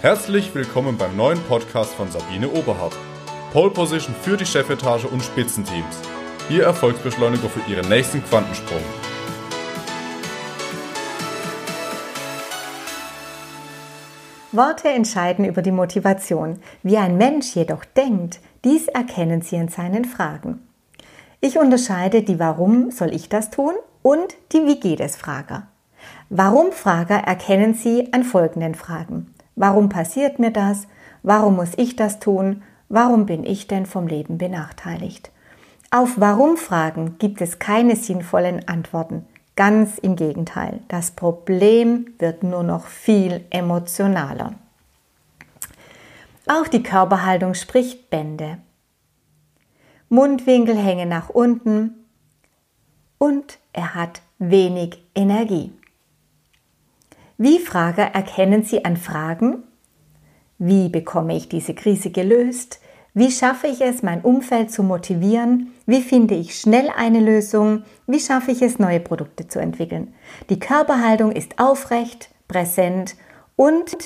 Herzlich willkommen beim neuen Podcast von Sabine Oberhardt. Pole Position für die Chefetage und Spitzenteams. Ihr Erfolgsbeschleuniger für Ihren nächsten Quantensprung. Worte entscheiden über die Motivation. Wie ein Mensch jedoch denkt, dies erkennen Sie in seinen Fragen. Ich unterscheide die Warum soll ich das tun und die Wie geht es Frager. Warum-Frager erkennen Sie an folgenden Fragen. Warum passiert mir das? Warum muss ich das tun? Warum bin ich denn vom Leben benachteiligt? Auf Warum-Fragen gibt es keine sinnvollen Antworten. Ganz im Gegenteil, das Problem wird nur noch viel emotionaler. Auch die Körperhaltung spricht Bände. Mundwinkel hängen nach unten und er hat wenig Energie. Wie Frager erkennen Sie an Fragen? Wie bekomme ich diese Krise gelöst? Wie schaffe ich es, mein Umfeld zu motivieren? Wie finde ich schnell eine Lösung? Wie schaffe ich es, neue Produkte zu entwickeln? Die Körperhaltung ist aufrecht, präsent und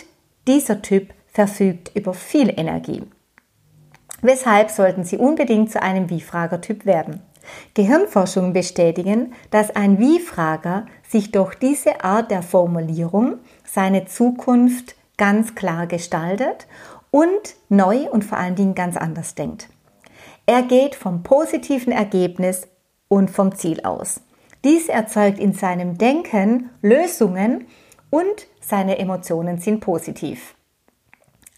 dieser Typ verfügt über viel Energie. Weshalb sollten Sie unbedingt zu einem Wie-Frager-Typ werden? Gehirnforschungen bestätigen, dass ein Wie-Frager sich durch diese Art der Formulierung seine Zukunft ganz klar gestaltet und neu und vor allen Dingen ganz anders denkt. Er geht vom positiven Ergebnis und vom Ziel aus. Dies erzeugt in seinem Denken Lösungen und seine Emotionen sind positiv.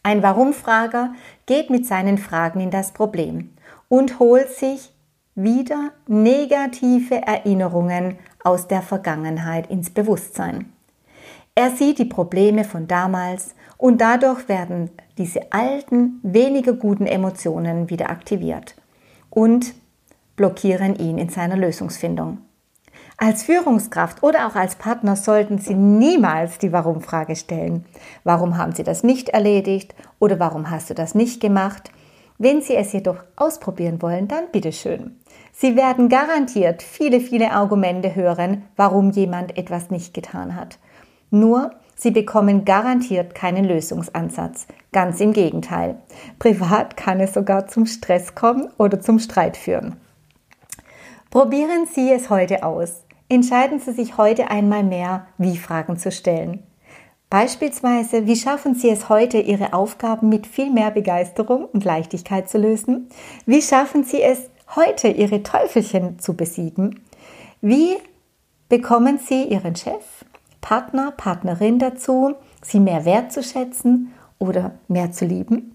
Ein Warum-Frager geht mit seinen Fragen in das Problem und holt sich wieder negative Erinnerungen aus der Vergangenheit ins Bewusstsein. Er sieht die Probleme von damals und dadurch werden diese alten, weniger guten Emotionen wieder aktiviert und blockieren ihn in seiner Lösungsfindung. Als Führungskraft oder auch als Partner sollten Sie niemals die Warum-Frage stellen. Warum haben Sie das nicht erledigt oder warum hast du das nicht gemacht? Wenn Sie es jedoch ausprobieren wollen, dann bitteschön. Sie werden garantiert viele, viele Argumente hören, warum jemand etwas nicht getan hat. Nur, Sie bekommen garantiert keinen Lösungsansatz. Ganz im Gegenteil. Privat kann es sogar zum Stress kommen oder zum Streit führen. Probieren Sie es heute aus. Entscheiden Sie sich heute einmal mehr, wie Fragen zu stellen. Beispielsweise, wie schaffen Sie es heute, Ihre Aufgaben mit viel mehr Begeisterung und Leichtigkeit zu lösen? Wie schaffen Sie es heute, Ihre Teufelchen zu besiegen? Wie bekommen Sie Ihren Chef, Partner, Partnerin dazu, Sie mehr wertzuschätzen oder mehr zu lieben?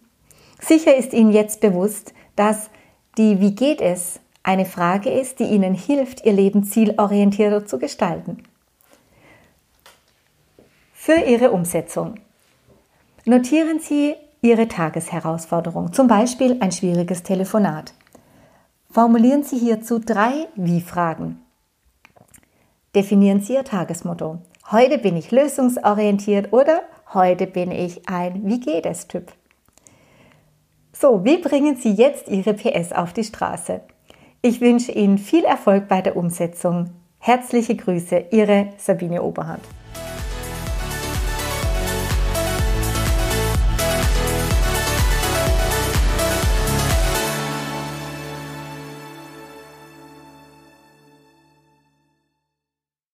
Sicher ist Ihnen jetzt bewusst, dass die Wie geht es eine Frage ist, die Ihnen hilft, Ihr Leben zielorientierter zu gestalten für Ihre Umsetzung. Notieren Sie Ihre Tagesherausforderung, zum Beispiel ein schwieriges Telefonat. Formulieren Sie hierzu drei Wie-Fragen. Definieren Sie Ihr Tagesmotto. Heute bin ich lösungsorientiert oder heute bin ich ein Wie geht es Typ. So, wie bringen Sie jetzt Ihre PS auf die Straße? Ich wünsche Ihnen viel Erfolg bei der Umsetzung. Herzliche Grüße, Ihre Sabine Oberhardt.